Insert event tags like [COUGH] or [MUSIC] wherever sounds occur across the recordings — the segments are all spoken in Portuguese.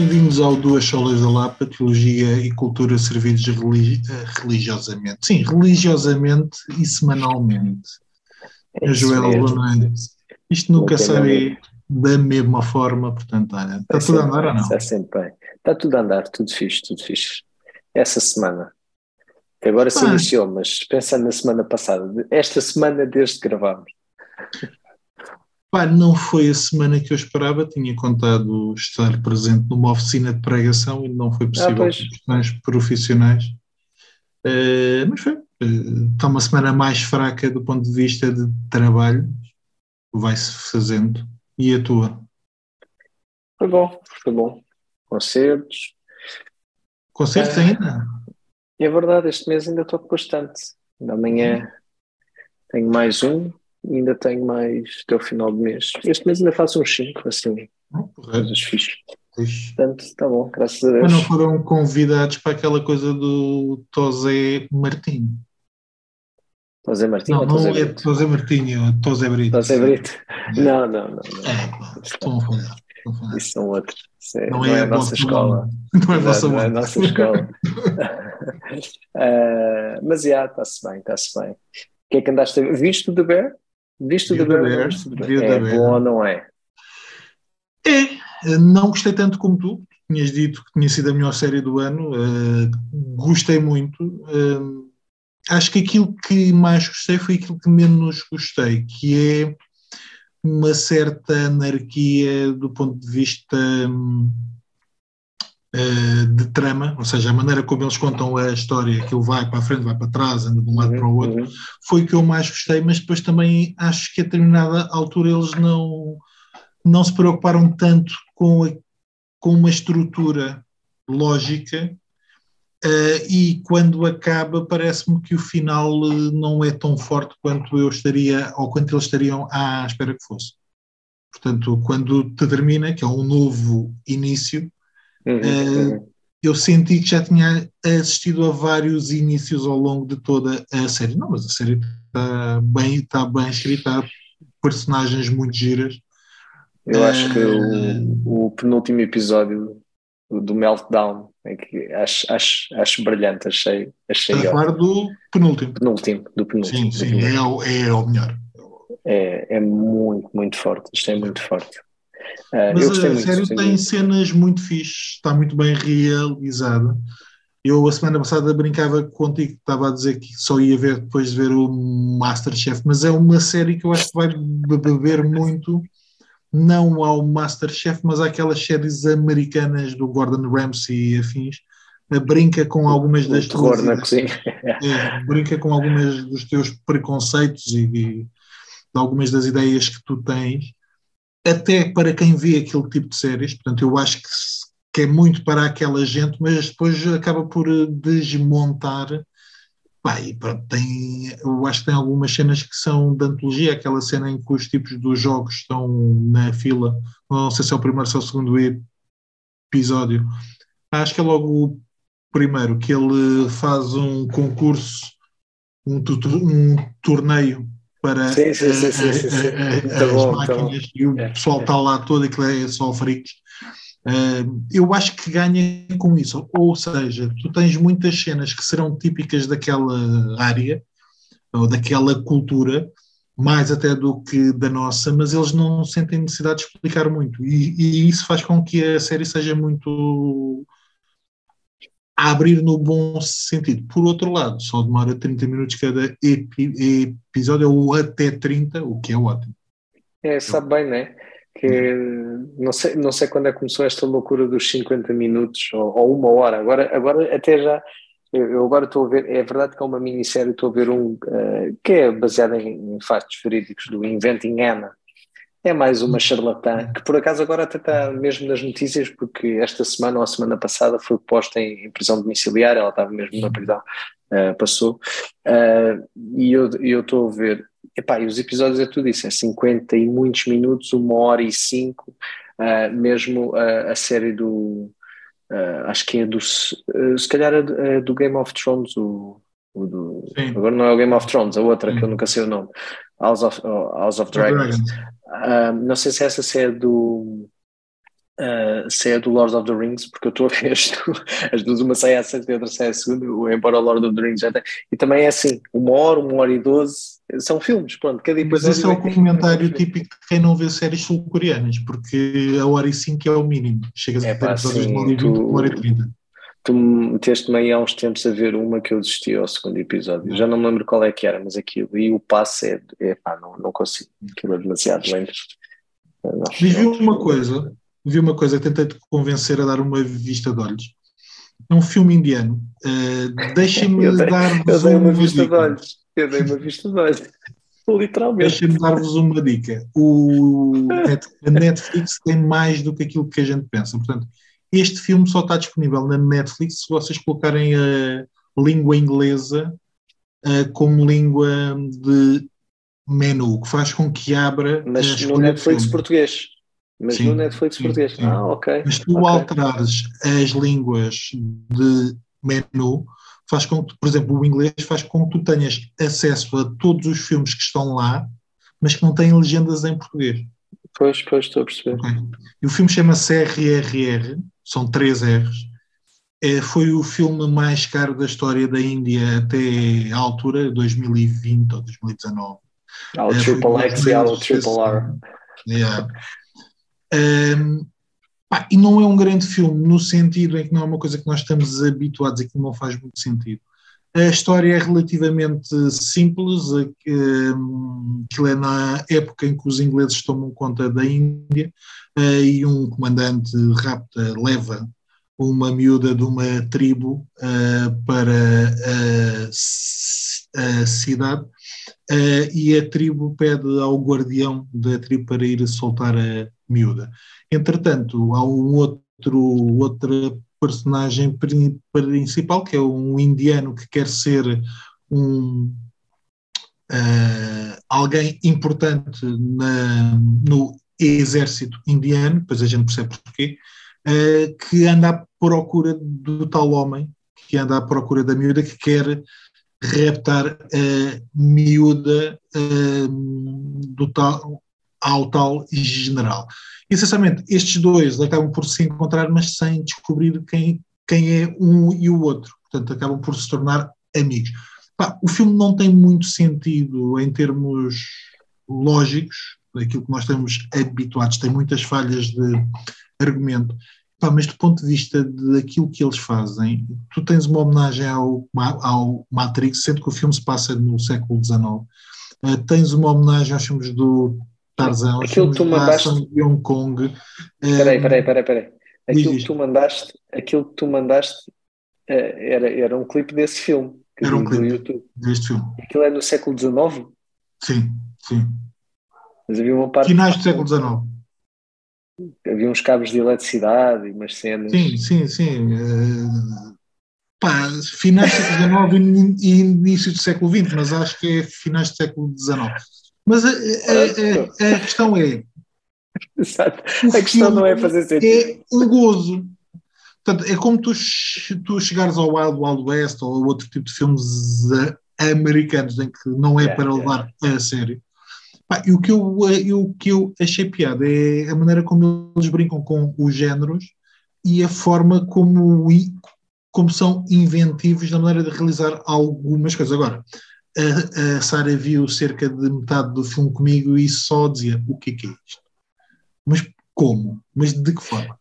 Bem-vindos ao Duas Solas da Lapa, Teologia e Cultura servidos religi religiosamente. Sim, religiosamente e semanalmente. É Joel, boa noite. Isto nunca sai da mesma forma, portanto, olha, está tudo a andar ou não? Está sempre bem. Está tudo a andar, tudo fixe, tudo fixe. Essa semana. Que agora se iniciou, mas pensando na semana passada, esta semana desde que gravámos. Pá, não foi a semana que eu esperava, tinha contado estar presente numa oficina de pregação e não foi possível ah, por questões profissionais. Uh, mas foi. Uh, está uma semana mais fraca do ponto de vista de trabalho, vai-se fazendo. E a tua? Foi bom, foi bom. Concertos. Concertos uh, ainda? É verdade, este mês ainda estou bastante. Amanhã tenho mais um, ainda tenho mais até o final do mês. Este mês ainda faço uns 5, assim, coisas fixas. Portanto, está bom, graças a Deus. Mas não foram convidados para aquela coisa do Tosé Martinho? Tosé Martinho não, não é Tosé Martinho, é Tosé Brito. Tosé Brito? Não, não, não. não. É, estão a falar. Isso são outros. Isso é, não, não, é, é a nossa escola. Não é a nossa, não é a nossa escola. uh, [LAUGHS] [LAUGHS] mas já, está-se bem, está-se bem. O que é que andaste a ver? Viste o The Bear? Viste o The Bear? É bom ou não é? É, não gostei tanto como tu. Tinhas dito que tinha sido a melhor série do ano. Uh, gostei muito. Uh, acho que aquilo que mais gostei foi aquilo que menos gostei, que é uma certa anarquia do ponto de vista uh, de trama, ou seja, a maneira como eles contam a história, que ele vai para a frente, vai para trás, anda de um lado uhum, para o outro, uhum. foi o que eu mais gostei, mas depois também acho que a determinada altura eles não, não se preocuparam tanto com, a, com uma estrutura lógica Uh, e quando acaba, parece-me que o final uh, não é tão forte quanto eu estaria, ou quanto eles estariam à espera que fosse. Portanto, quando te termina, que é um novo início, uhum, uh, eu senti que já tinha assistido a vários inícios ao longo de toda a série. Não, mas a série está bem, está bem escrita, personagens muito giras. Eu acho que o, o penúltimo episódio do Meltdown é que acho, acho, acho brilhante, achei. achei a falar do penúltimo. Penúltimo, do penúltimo. Sim, sim, é, o, é o melhor. É, é muito, muito forte, achei muito forte. Uh, Mas a série tem cenas muito fixes, está muito bem realizada. Eu a semana passada brincava contigo, estava a dizer que só ia ver depois de ver o Masterchef, mas é uma série que eu acho que vai beber muito. Não ao Masterchef, mas àquelas séries americanas do Gordon Ramsay e afins, brinca com algumas das tuas é, brinca com algumas dos teus preconceitos e, e algumas das ideias que tu tens, até para quem vê aquele tipo de séries, portanto eu acho que, que é muito para aquela gente, mas depois acaba por desmontar Pá, e pronto, tem, eu acho que tem algumas cenas que são de antologia, aquela cena em que os tipos dos jogos estão na fila, não sei se é o primeiro ou o segundo episódio. Acho que é logo o primeiro, que ele faz um concurso, um, um torneio para sim, sim, sim, as bom, máquinas e o é, pessoal está é. lá todo, aquilo é só freaks. Uh, eu acho que ganha com isso, ou seja, tu tens muitas cenas que serão típicas daquela área ou daquela cultura, mais até do que da nossa, mas eles não sentem necessidade de explicar muito, e, e isso faz com que a série seja muito a abrir no bom sentido. Por outro lado, só demora 30 minutos cada epi episódio, ou até 30, o que é ótimo. É, sabe bem, né? que não sei, não sei quando é que começou esta loucura dos 50 minutos ou, ou uma hora, agora, agora até já eu agora estou a ver, é verdade que é uma minissérie, estou a ver um uh, que é baseado em, em factos verídicos do Inventing Anna. É mais uma charlatã, que por acaso agora até está mesmo nas notícias, porque esta semana ou a semana passada foi posta em, em prisão domiciliar, ela estava mesmo na prisão, uh, passou. Uh, e eu estou a ver, Epá, e os episódios é tudo isso, é 50 e muitos minutos, uma hora e cinco, uh, mesmo a série do, acho que é do, se calhar é do Game of Thrones, o, o do, agora não é o Game of Thrones, a outra Sim. que eu nunca sei o nome, House of, House of Dragons. Não sei se essa é do, uh, se é do Lord of the Rings, porque eu estou a ver as, as duas, uma sai à sexta e outra sai à segunda, embora o Lord of the Rings já tem. E também é assim, uma hora, uma hora e doze, são filmes, pronto, cada Mas esse é o comentário típico de quem não vê séries sul-coreanas, porque a hora e cinco é o mínimo. Chegas é, a ter episódios de uma hora e vinte, uma hora e trinta. Tu meteste-me aí há uns tempos a ver uma que eu desisti ao segundo episódio. Já não me lembro qual é que era, mas aquilo. E o passe é. é pá, não, não consigo. Aquilo é demasiado lento. vi uma coisa, vi uma coisa que tentei te convencer a dar uma vista de olhos. É um filme indiano. Uh, Deixem-me [LAUGHS] dar-vos uma, uma vista dica. de olhos. Eu dei uma vista de olhos. [LAUGHS] Literalmente. Deixem-me dar-vos uma dica. O, [LAUGHS] a Netflix tem mais do que aquilo que a gente pensa. Portanto, este filme só está disponível na Netflix se vocês colocarem a língua inglesa uh, como língua de menu, que faz com que abra. Mas no Netflix português. Mas sim, no Netflix sim, português. Sim. Ah, ok. Mas tu okay. alterares as línguas de menu, faz com que, por exemplo, o inglês faz com que tu tenhas acesso a todos os filmes que estão lá, mas que não têm legendas em português. Pois, pois, estou a perceber. Okay. E o filme chama-se RRR, são três R's. É, foi o filme mais caro da história da Índia até a altura, 2020 ou 2019. Há o é, Triple X e o Triple R. Yeah. Um, pá, e não é um grande filme no sentido em que não é uma coisa que nós estamos habituados e que não faz muito sentido. A história é relativamente simples, aquilo é na época em que os ingleses tomam conta da Índia eh, e um comandante rapta leva uma miúda de uma tribo eh, para a, cidade eh, e a tribo pede ao guardião da tribo para ir soltar a miúda. Entretanto, há um outro, outra personagem principal, que é um indiano que quer ser um, uh, alguém importante na, no exército indiano, depois a gente percebe porquê, uh, que anda à procura do tal homem, que anda à procura da miúda que quer reptar a miúda uh, do tal, ao tal general. Essencialmente, estes dois acabam por se encontrar, mas sem descobrir quem, quem é um e o outro. Portanto, acabam por se tornar amigos. Pá, o filme não tem muito sentido em termos lógicos, daquilo que nós estamos habituados, tem muitas falhas de argumento. Pá, mas do ponto de vista daquilo que eles fazem, tu tens uma homenagem ao, ao Matrix, sendo que o filme se passa no século XIX. Uh, eh, tens uma homenagem aos filmes do Tarzan, aquilo que tu mandaste de Hong Kong. Espera aí, espera aí, espera aí. Aquilo que tu mandaste, aquilo que tu mandaste eh, era, era um clipe desse filme. Era um clipe YouTube. deste filme. Aquilo é no século XIX? Sim, sim. Mas havia uma parte. Finais do século XIX. Havia uns cabos de eletricidade e umas cenas. Sim, sim, sim. Uh, pá, finais do século XIX e início do século XX, mas acho que é finais do século XIX. Mas a, a, a, a questão é. Exato. A questão não é fazer sentido. É um gozo. Portanto, é como tu, tu chegares ao Wild Wild West ou outro tipo de filmes americanos em que não é yeah, para levar yeah. a sério. Pá, e o que, eu, eu, o que eu achei piada é a maneira como eles brincam com os géneros e a forma como, como são inventivos na maneira de realizar algumas coisas. Agora, a, a Sara viu cerca de metade do filme comigo e só dizia: o que é que é isto? Mas como? Mas de que forma?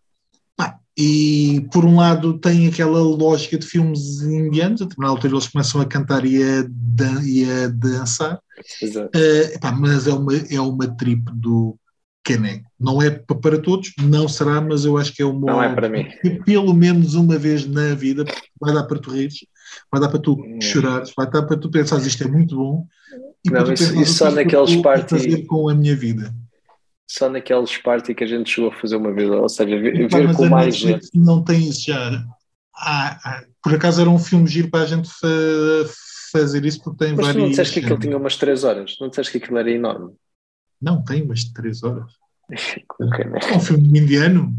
e por um lado tem aquela lógica de filmes indianos, na altura eles começam a cantar e a, dan e a dançar, uh, epá, mas é uma, é uma trip do Caneco. Não é para todos, não será, mas eu acho que é uma. Não é para mim. Pelo menos uma vez na vida, vai dar para tu rires, vai dar para tu hum. chorares, vai dar para tu pensares isto é muito bom. E não, isso, isso só naqueles party. fazer com a minha vida só naqueles party que a gente chegou a fazer uma vez, ou seja, ver, ver com mais gente. Não tem isso já. Ah, ah, por acaso era um filme giro para a gente fa fazer isso, porque tem Mas vários. Não disseste que aquilo tinha umas 3 horas, não disseste que aquilo era enorme? Não, tem umas 3 horas. [LAUGHS] okay, né? É um filme indiano.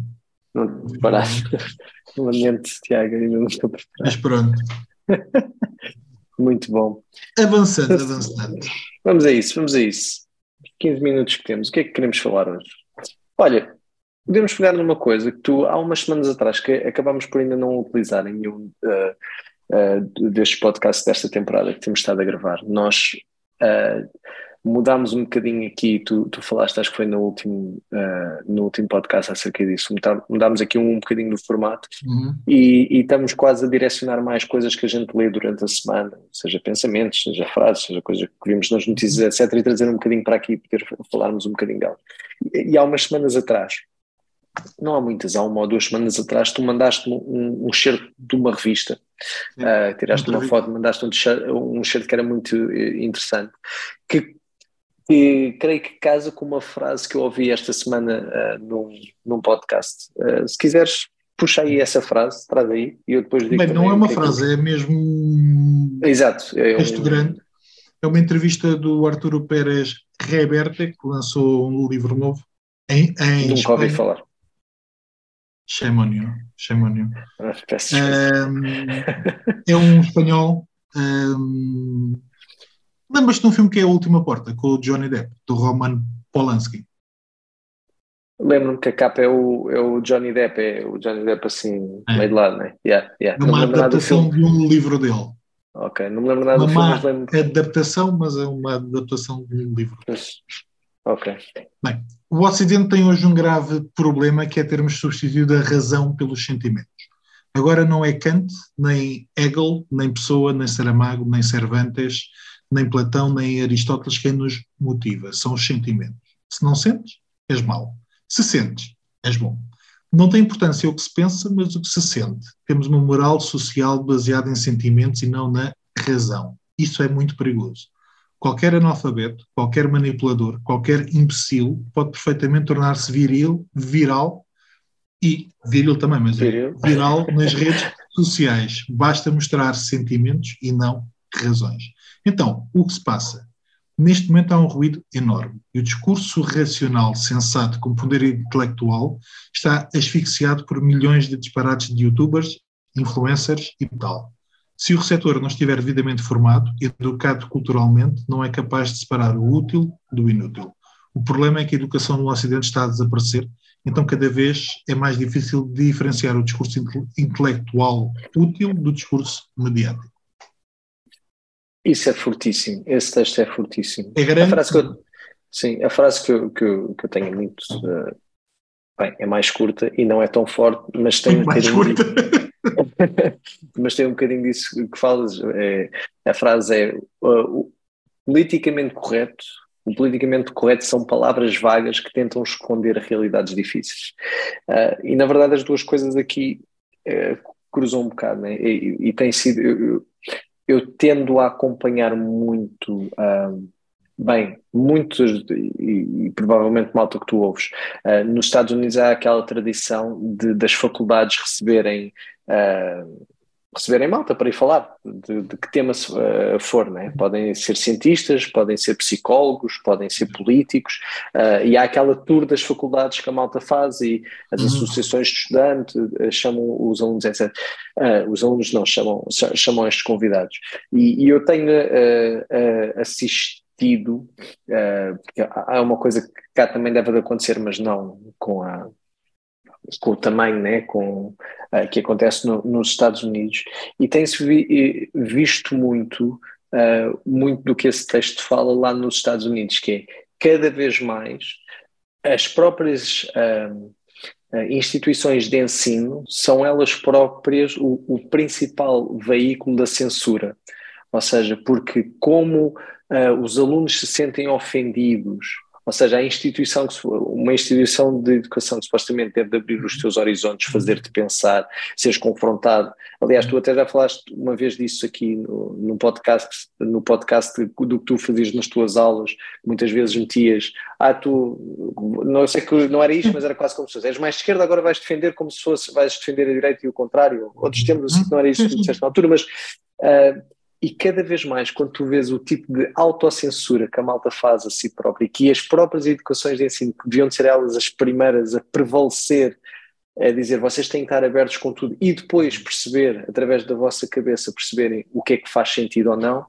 Não paraste. Lamento, Tiago, ainda não estou preparado. Mas pronto. [LAUGHS] Muito bom. Avançando, avançando. Vamos a isso, vamos a isso. 15 minutos que temos, o que é que queremos falar hoje? Olha, podemos pegar numa coisa que tu, há umas semanas atrás, que acabámos por ainda não utilizar em nenhum uh, uh, destes podcasts desta temporada que temos estado a gravar. Nós uh, mudámos um bocadinho aqui, tu, tu falaste, acho que foi no último, uh, no último podcast acerca disso, mudámos aqui um, um bocadinho no formato uhum. e, e, estamos quase a direcionar mais coisas que a gente lê durante a semana, seja pensamentos, seja frases, seja coisas que vimos nas notícias, etc., e trazer um bocadinho para aqui, poder falarmos um bocadinho dela. E, e há umas semanas atrás, não há muitas, há uma ou duas semanas atrás, tu mandaste-me um, um certo de uma revista, uh, tiraste uma foto, mandaste um, um certo que era muito eh, interessante, que que creio que casa com uma frase que eu ouvi esta semana uh, num, num podcast. Uh, se quiseres, puxa aí essa frase, traz aí, e eu depois digo. Bem, não é uma frase, é, é mesmo. Exato. É texto um... grande. É uma entrevista do Arturo Pérez Reverte, que lançou um livro novo em, em Nunca Espanha. ouvi falar. Chamonio. Chamonio. Ah, um, é um [LAUGHS] espanhol. Um, Lembras-te de um filme que é A Última Porta, com o Johnny Depp, do Roman Polanski? Lembro-me que a capa é o, é o Johnny Depp, é o Johnny Depp assim, é. meio de lado, né? Yeah, yeah. É uma adaptação de um livro dele. Ok, não me lembro nada uma do filme, mas lembro. É adaptação, mas é uma adaptação de um livro. Ok. Bem, o Ocidente tem hoje um grave problema que é termos substituído a razão pelos sentimentos. Agora não é Kant, nem Hegel, nem Pessoa, nem Saramago, nem Cervantes, nem Platão, nem Aristóteles quem nos motiva, são os sentimentos. Se não sentes, és mau. Se sentes, és bom. Não tem importância o que se pensa, mas o que se sente. Temos uma moral social baseada em sentimentos e não na razão. Isso é muito perigoso. Qualquer analfabeto, qualquer manipulador, qualquer imbecil pode perfeitamente tornar-se viril, viral e viril também, mas é viral nas redes sociais. Basta mostrar sentimentos e não razões. Então, o que se passa? Neste momento há um ruído enorme e o discurso racional, sensato, com poder intelectual, está asfixiado por milhões de disparates de youtubers, influencers e tal. Se o receptor não estiver devidamente formado, educado culturalmente, não é capaz de separar o útil do inútil. O problema é que a educação no Ocidente está a desaparecer, então cada vez é mais difícil diferenciar o discurso intelectual útil do discurso mediático. Isso é fortíssimo, esse texto é fortíssimo. É grande. A frase que eu, sim, a frase que eu, que eu, que eu tenho muito. Uh, bem, é mais curta e não é tão forte, mas tem [LAUGHS] um mais curta. [LAUGHS] mas tem um bocadinho disso que falas. É, a frase é: uh, politicamente correto. O politicamente correto são palavras vagas que tentam esconder realidades difíceis. Uh, e na verdade, as duas coisas aqui cruzam um bocado, né? e, e tem sido. Eu, eu tendo a acompanhar muito, uh, bem, muitos, e, e, provavelmente malta que tu ouves, uh, nos Estados Unidos há aquela tradição de, das faculdades receberem uh, receberem malta para ir falar de, de que tema uh, for, né? podem ser cientistas, podem ser psicólogos, podem ser políticos, uh, e há aquela tour das faculdades que a malta faz e as uhum. associações de estudantes uh, chamam os alunos, etc. os alunos não, chamam, chamam estes convidados. E, e eu tenho assistido, porque há uma coisa que cá também deve acontecer, mas não com a com o tamanho né, com, uh, que acontece no, nos Estados Unidos e tem-se vi, visto muito, uh, muito do que esse texto fala lá nos Estados Unidos, que é cada vez mais as próprias uh, instituições de ensino são elas próprias o, o, principal veículo da censura. Ou seja, porque como os alunos se sentem ofendidos ou seja, a instituição, uma instituição de educação que supostamente deve abrir os teus horizontes, fazer-te pensar, seres confrontado. Aliás, tu até já falaste uma vez disso aqui no, no podcast, no podcast do que tu fazias nas tuas aulas, muitas vezes metias, ah, tu, não sei que não era isto, mas era quase como se fosse, és mais esquerda, agora vais defender como se fosse, vais defender a direita e o contrário. Outros tempos assim, não era isso que tu disseste na altura, mas uh, e cada vez mais, quando tu vês o tipo de autocensura que a malta faz a si própria e que as próprias educações de ensino, que deviam ser elas as primeiras a prevalecer, a dizer vocês têm que estar abertos com tudo e depois perceber, através da vossa cabeça, perceberem o que é que faz sentido ou não,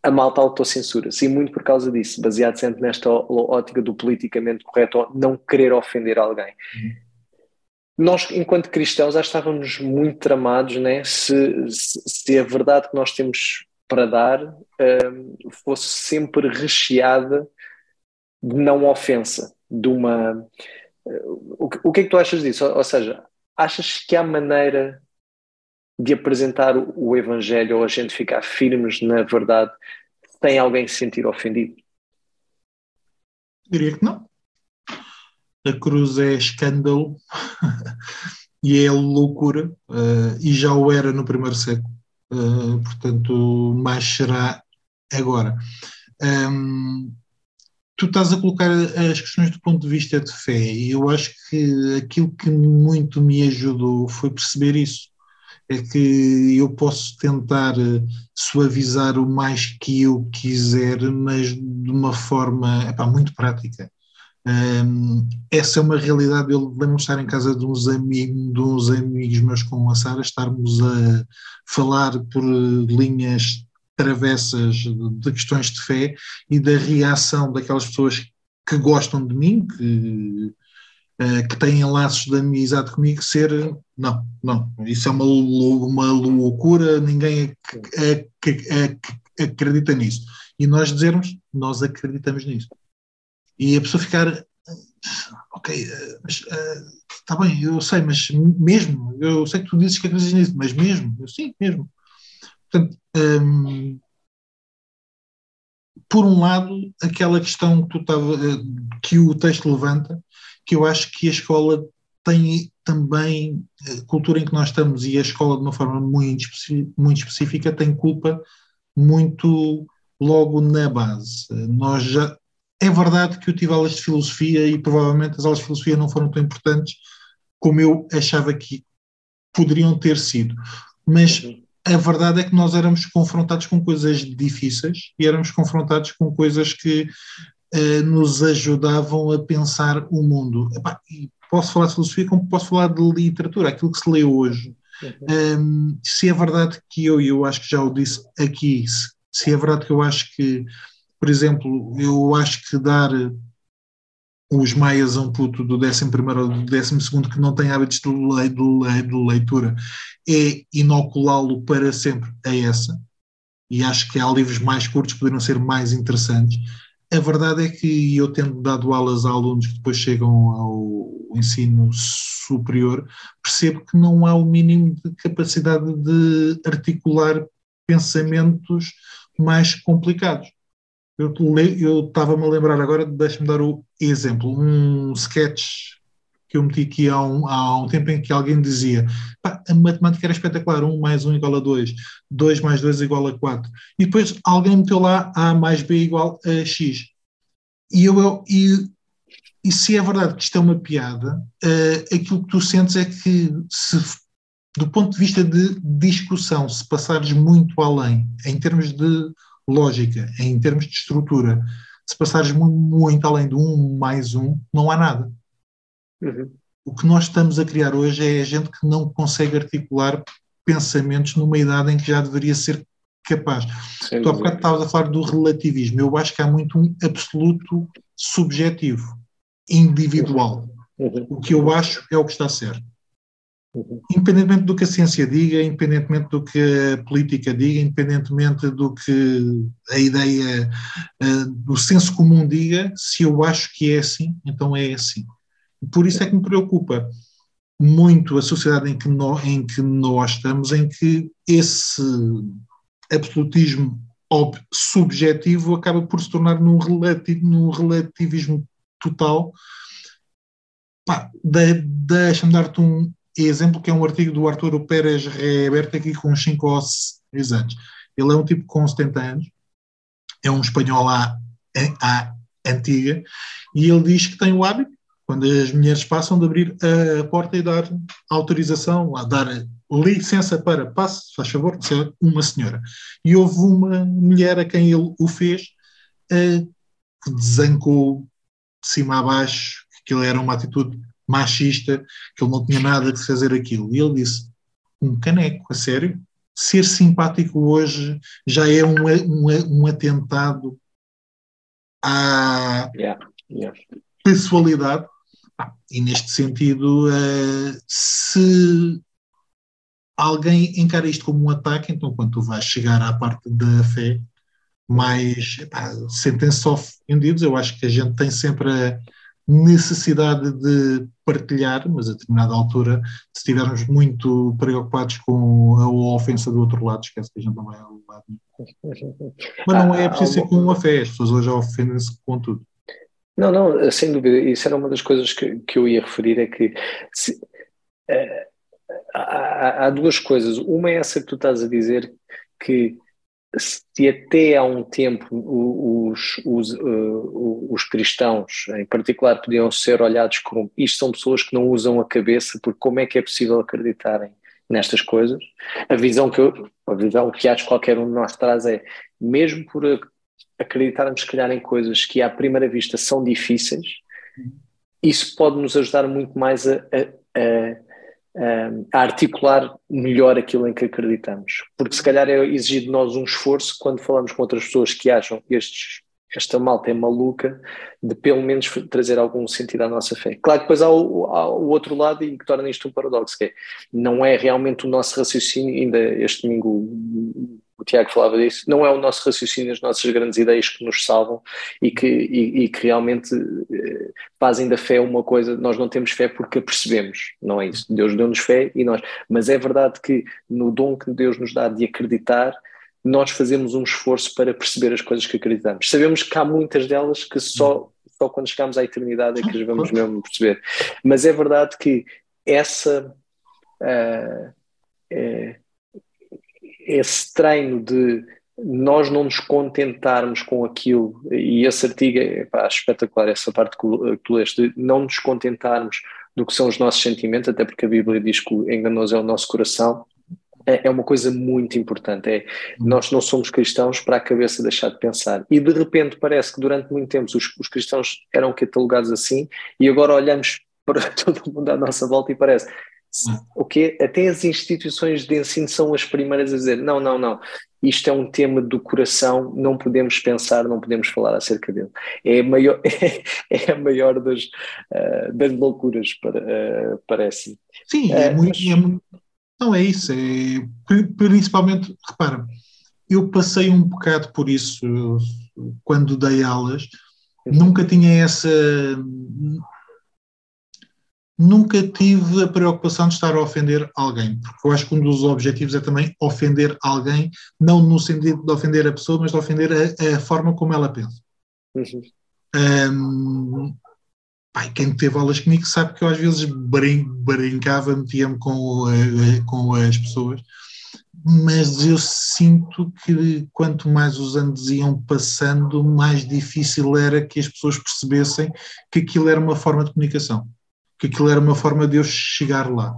a malta autocensura-se. E muito por causa disso, baseado sempre nesta ótica do politicamente correto ou não querer ofender alguém. Nós, enquanto cristãos, já estávamos muito tramados né? se, se, se a verdade que nós temos para dar um, fosse sempre recheada de não ofensa, de uma. O que, o que é que tu achas disso? Ou, ou seja, achas que há maneira de apresentar o, o Evangelho ou a gente ficar firmes na verdade sem alguém se sentir ofendido? Diria que não a cruz é escândalo [LAUGHS] e é loucura, uh, e já o era no primeiro século, uh, portanto, mais será agora. Um, tu estás a colocar as questões do ponto de vista de fé, e eu acho que aquilo que muito me ajudou foi perceber isso. É que eu posso tentar suavizar o mais que eu quiser, mas de uma forma epá, muito prática. Um, essa é uma realidade. Eu lembro-me estar em casa de uns, amigos, de uns amigos meus com a Sara, estarmos a falar por linhas travessas de questões de fé e da reação daquelas pessoas que gostam de mim, que, uh, que têm laços de amizade comigo, ser não, não, isso é uma, uma loucura, ninguém acredita nisso. E nós dizermos, nós acreditamos nisso e a pessoa ficar ok, mas está uh, bem, eu sei, mas mesmo, eu sei que tu dizes que acreditas nisso, mas mesmo, eu sim, mesmo. Portanto, um, por um lado, aquela questão que, tava, que o texto levanta, que eu acho que a escola tem também, a cultura em que nós estamos e a escola de uma forma muito, muito específica tem culpa muito logo na base. Nós já, é verdade que eu tive aulas de filosofia e provavelmente as aulas de filosofia não foram tão importantes como eu achava que poderiam ter sido. Mas uhum. a verdade é que nós éramos confrontados com coisas difíceis e éramos confrontados com coisas que uh, nos ajudavam a pensar o mundo. Epá, posso falar de filosofia como posso falar de literatura, aquilo que se lê hoje. Uhum. Um, se é verdade que eu, e eu acho que já o disse aqui, se, se é verdade que eu acho que por exemplo, eu acho que dar os maias a um puto do 11 ou do 12 que não tem hábitos de, le, le, de leitura é inoculá-lo para sempre a essa. E acho que há livros mais curtos que poderiam ser mais interessantes. A verdade é que eu tendo dado aulas a alunos que depois chegam ao ensino superior, percebo que não há o mínimo de capacidade de articular pensamentos mais complicados. Eu estava-me a lembrar agora, deixa-me dar o exemplo, um sketch que eu meti aqui há um, há um tempo em que alguém dizia a matemática era espetacular, 1 mais 1 igual a 2, 2 mais 2 igual a 4. E depois alguém meteu lá A mais B igual a X. E, eu, e, e se é verdade que isto é uma piada, uh, aquilo que tu sentes é que se do ponto de vista de discussão, se passares muito além, em termos de lógica, em termos de estrutura, se passares muito, além de um mais um, não há nada. Uhum. O que nós estamos a criar hoje é a gente que não consegue articular pensamentos numa idade em que já deveria ser capaz. Sem tu há bocado estavas a falar do relativismo. Eu acho que há muito um absoluto subjetivo, individual. Uhum. O que eu acho é o que está certo. Independentemente do que a ciência diga, independentemente do que a política diga, independentemente do que a ideia uh, do senso comum diga, se eu acho que é assim, então é assim. Por isso é que me preocupa muito a sociedade em que, nós, em que nós estamos, em que esse absolutismo subjetivo acaba por se tornar num, num relativismo total. Deixa-me dar-te um, exemplo que é um artigo do Arturo Pérez Reverte aqui com 5 ou 6 anos. Ele é um tipo com 70 anos, é um espanhol à, à antiga, e ele diz que tem o hábito, quando as mulheres passam, de abrir a porta e dar autorização, a dar licença para passe, faz favor, ser uma senhora. E houve uma mulher a quem ele o fez, uh, que desancou de cima a baixo, que aquilo era uma atitude machista, que ele não tinha nada de fazer aquilo. E ele disse: um caneco, a sério? Ser simpático hoje já é um, um, um atentado à yeah, yeah. pessoalidade. E neste sentido, uh, se alguém encara isto como um ataque, então quando tu vais chegar à parte da fé, mais sentem-se ofendidos, eu acho que a gente tem sempre a necessidade de partilhar, mas a determinada altura, se estivermos muito preocupados com a ofensa do outro lado, esquece que a gente não vai ao lado. Mas não é preciso ser com a fé, as pessoas hoje ofendem-se com tudo. Não, não, sem dúvida, isso era uma das coisas que, que eu ia referir, é que se, é, há, há, duas coisas. Uma é essa que tu estás a dizer, que se até há um tempo os, os, uh, os cristãos, em particular, podiam ser olhados como isto são pessoas que não usam a cabeça, porque como é que é possível acreditarem nestas coisas? A visão que eu, a visão que acho que qualquer um de nós traz é, mesmo por acreditarmos, se calhar, em coisas que à primeira vista são difíceis, isso pode nos ajudar muito mais a, a, a a articular melhor aquilo em que acreditamos. Porque se calhar é exigir de nós um esforço quando falamos com outras pessoas que acham que estes, esta malta é maluca, de pelo menos trazer algum sentido à nossa fé. Claro que depois há o, há o outro lado e que torna isto um paradoxo, que é, não é realmente o nosso raciocínio, ainda este domingo Tiago falava disso, não é o nosso raciocínio, as nossas grandes ideias que nos salvam e que, e, e que realmente eh, fazem da fé uma coisa, nós não temos fé porque a percebemos, não é isso. Deus deu-nos fé e nós, mas é verdade que no dom que Deus nos dá de acreditar, nós fazemos um esforço para perceber as coisas que acreditamos. Sabemos que há muitas delas que só, só quando chegamos à eternidade é que as vamos mesmo perceber. Mas é verdade que essa. Uh, esse treino de nós não nos contentarmos com aquilo, e esse artigo é pá, espetacular, essa parte que tu leste, de não nos contentarmos do que são os nossos sentimentos, até porque a Bíblia diz que o enganoso é o nosso coração, é, é uma coisa muito importante. É, nós não somos cristãos para a cabeça deixar de pensar. E de repente parece que durante muito tempo os, os cristãos eram catalogados assim, e agora olhamos [LAUGHS] para todo mundo à nossa volta e parece o que até as instituições de ensino são as primeiras a dizer não, não, não, isto é um tema do coração, não podemos pensar, não podemos falar acerca dele. É a maior, [LAUGHS] é, a maior das, uh, das loucuras, para, uh, parece. Sim, é, uh, muito, mas... é muito, Não, é isso. É, principalmente, repara, eu passei um bocado por isso quando dei aulas, uhum. nunca tinha essa nunca tive a preocupação de estar a ofender alguém, porque eu acho que um dos objetivos é também ofender alguém, não no sentido de ofender a pessoa, mas de ofender a, a forma como ela pensa. Uhum. Um, pai, quem teve aulas comigo sabe que eu às vezes brin brincava, metia-me com, com as pessoas, mas eu sinto que quanto mais os anos iam passando, mais difícil era que as pessoas percebessem que aquilo era uma forma de comunicação que aquilo era uma forma de eu chegar lá.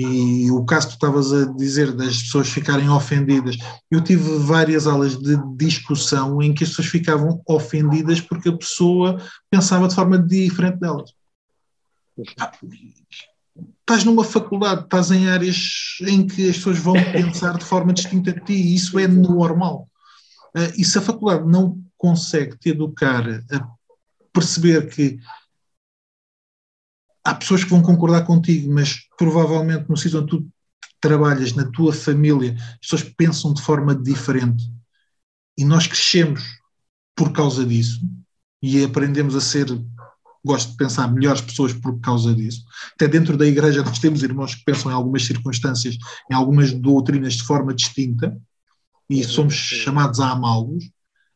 E o caso que tu estavas a dizer das pessoas ficarem ofendidas, eu tive várias aulas de discussão em que as pessoas ficavam ofendidas porque a pessoa pensava de forma diferente delas. Ah, estás numa faculdade, estás em áreas em que as pessoas vão [LAUGHS] pensar de forma distinta de ti, e isso é normal. Ah, e se a faculdade não consegue te educar a perceber que há pessoas que vão concordar contigo, mas provavelmente no sítio onde tu trabalhas, na tua família, as pessoas pensam de forma diferente. E nós crescemos por causa disso e aprendemos a ser, gosto de pensar, melhores pessoas por causa disso. Até dentro da igreja nós temos irmãos que pensam em algumas circunstâncias, em algumas doutrinas de forma distinta e somos chamados a amá-los.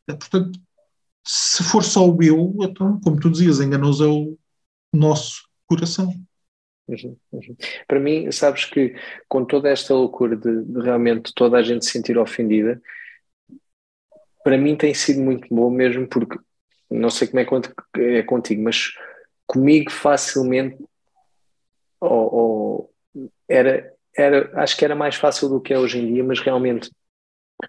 Portanto, se for só o eu, então, como tu dizias, enganoso é o nosso coração. Uhum, uhum. Para mim, sabes que com toda esta loucura de, de, realmente toda a gente se sentir ofendida, para mim tem sido muito bom mesmo porque não sei como é, é contigo, mas comigo facilmente ou, ou, era, era, acho que era mais fácil do que é hoje em dia, mas realmente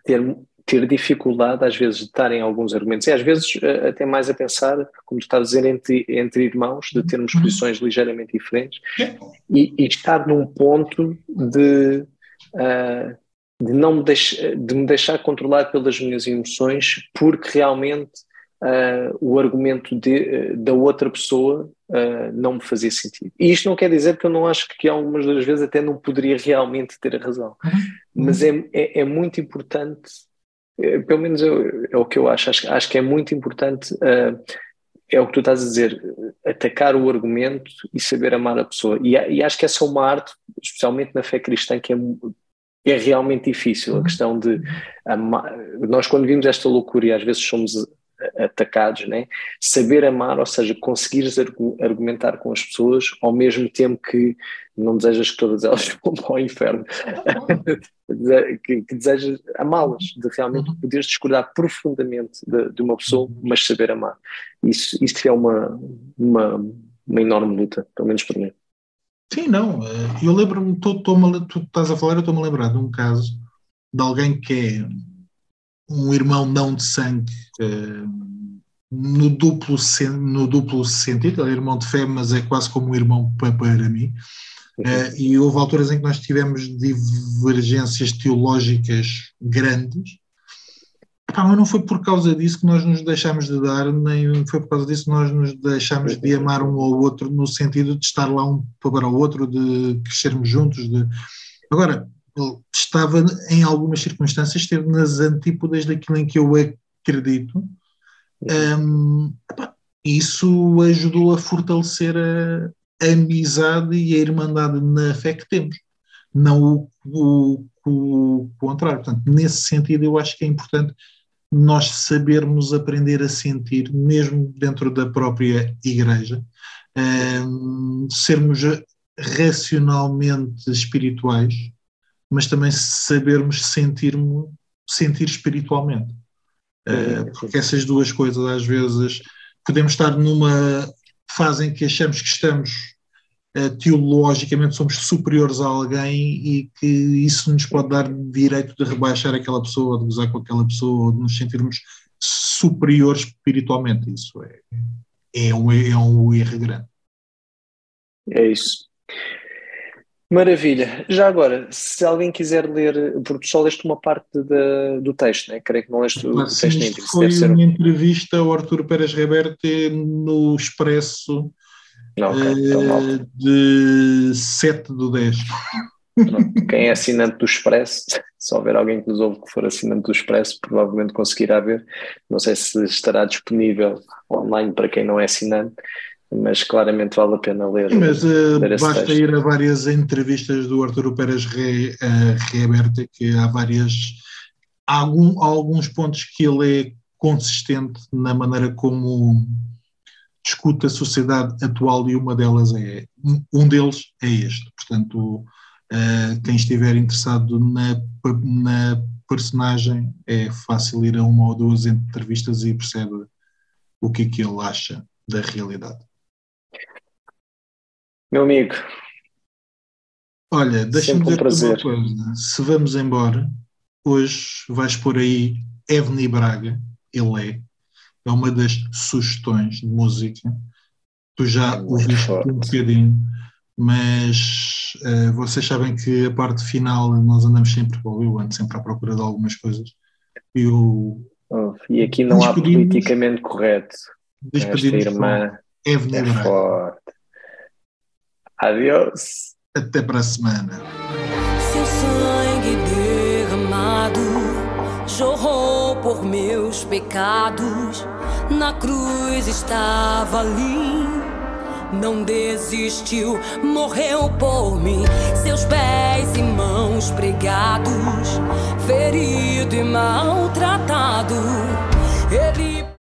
ter ter dificuldade, às vezes, de estar em alguns argumentos, e às vezes eh, até mais a pensar, como tu estás a dizer, entre, entre irmãos, de termos uhum. posições ligeiramente diferentes, e, e estar num ponto de, uh, de não me, deix, de me deixar controlar pelas minhas emoções, porque realmente uh, o argumento de, da outra pessoa uh, não me fazia sentido. E isto não quer dizer que eu não acho que algumas das vezes até não poderia realmente ter a razão, uhum. mas é, é, é, muito importante, pelo menos é, é, o que eu acho, acho, acho que é muito importante. é o que tu estás a dizer, atacar o argumento e saber amar a pessoa. E, e acho que essa é uma arte, especialmente na fé cristã, que é é realmente difícil a questão de amar. nós quando vimos esta loucura e às vezes somos atacados, né? saber amar, ou seja, conseguires argumentar com as pessoas ao mesmo tempo que não desejas que todas elas [LAUGHS] vão para o inferno, [LAUGHS] que, que, desejas amá-las, de realmente uhum. poderes discordar profundamente de, de, uma pessoa, mas saber amar. Isso, isso é uma, uma, uma enorme luta, pelo menos para mim. Sim, não. Eh, eu lembro-me, tu, tu, tu estás a falar, eu estou-me a lembrar de um caso de alguém que é um irmão não de sangue uh, no, duplo, no duplo sentido, ele é irmão de fé, mas é quase como um irmão para, mim. Uh, e houve alturas em que nós tivemos divergências teológicas grandes, ah, mas não foi por causa disso que nós nos deixámos de dar, nem foi por causa disso que nós nos deixámos de amar um ao outro, no sentido de estar lá um para o outro, de crescermos juntos. De... Agora, estava em algumas circunstâncias, esteve nas antípodas daquilo em que eu acredito. Um, isso ajudou a fortalecer a, a, amizade e a irmandade na fé que temos, não o, o, o, contrário. Portanto, nesse sentido, eu acho que é importante nós sabermos aprender a sentir, mesmo dentro da própria igreja, um, sermos racionalmente espirituais, mas também sabermos sentir, sentir espiritualmente. Uh, porque essas duas coisas, às vezes, podemos estar numa fase em que achamos que estamos uh, teologicamente somos superiores a alguém e que isso nos pode dar direito de rebaixar aquela pessoa, de gozar com aquela pessoa, de nos sentirmos superiores espiritualmente. Isso é, é, um, é um erro grande. É isso. Maravilha. Já agora, se alguém quiser ler, porque só leste uma parte de, do texto, né? creio que não leste o texto íntegro. Foi ser... uma entrevista ao Arturo Pérez Reverte no Expresso okay, uh, de 7 do 10. Quem é assinante do Expresso, [LAUGHS] se houver alguém que nos ouve que for assinante do Expresso, provavelmente conseguirá ver. Não sei se estará disponível online para quem não é assinante, mas claramente vale a pena ler. Mas uh, ler basta texto. ir a várias entrevistas do Arturo Pérez Re, uh, Reaberta, que há várias. Há, algum, há alguns pontos que ele é consistente na maneira como discute a sociedade atual e uma delas é um deles é este. Portanto, uh, quem estiver interessado na, na personagem é fácil ir a uma ou duas entrevistas e percebe o que é que ele acha da realidade. Meu amigo. Olha, deixa-me dizer um uma coisa. Se vamos embora, hoje vais por aí Evni Braga, ele é, é uma das sugestões de música. Tu já é ouviste forte. um bocadinho, mas uh, vocês sabem que a parte final nós andamos sempre, ou eu ando sempre à procura de algumas coisas. Eu, oh, e aqui não há politicamente correto. Esta irmã Evni é Braga. Forte. Adeus. Até para a semana. Seu sangue derramado jorrou por meus pecados. Na cruz estava ali. Não desistiu, morreu por mim. Seus pés e mãos pregados, ferido e mal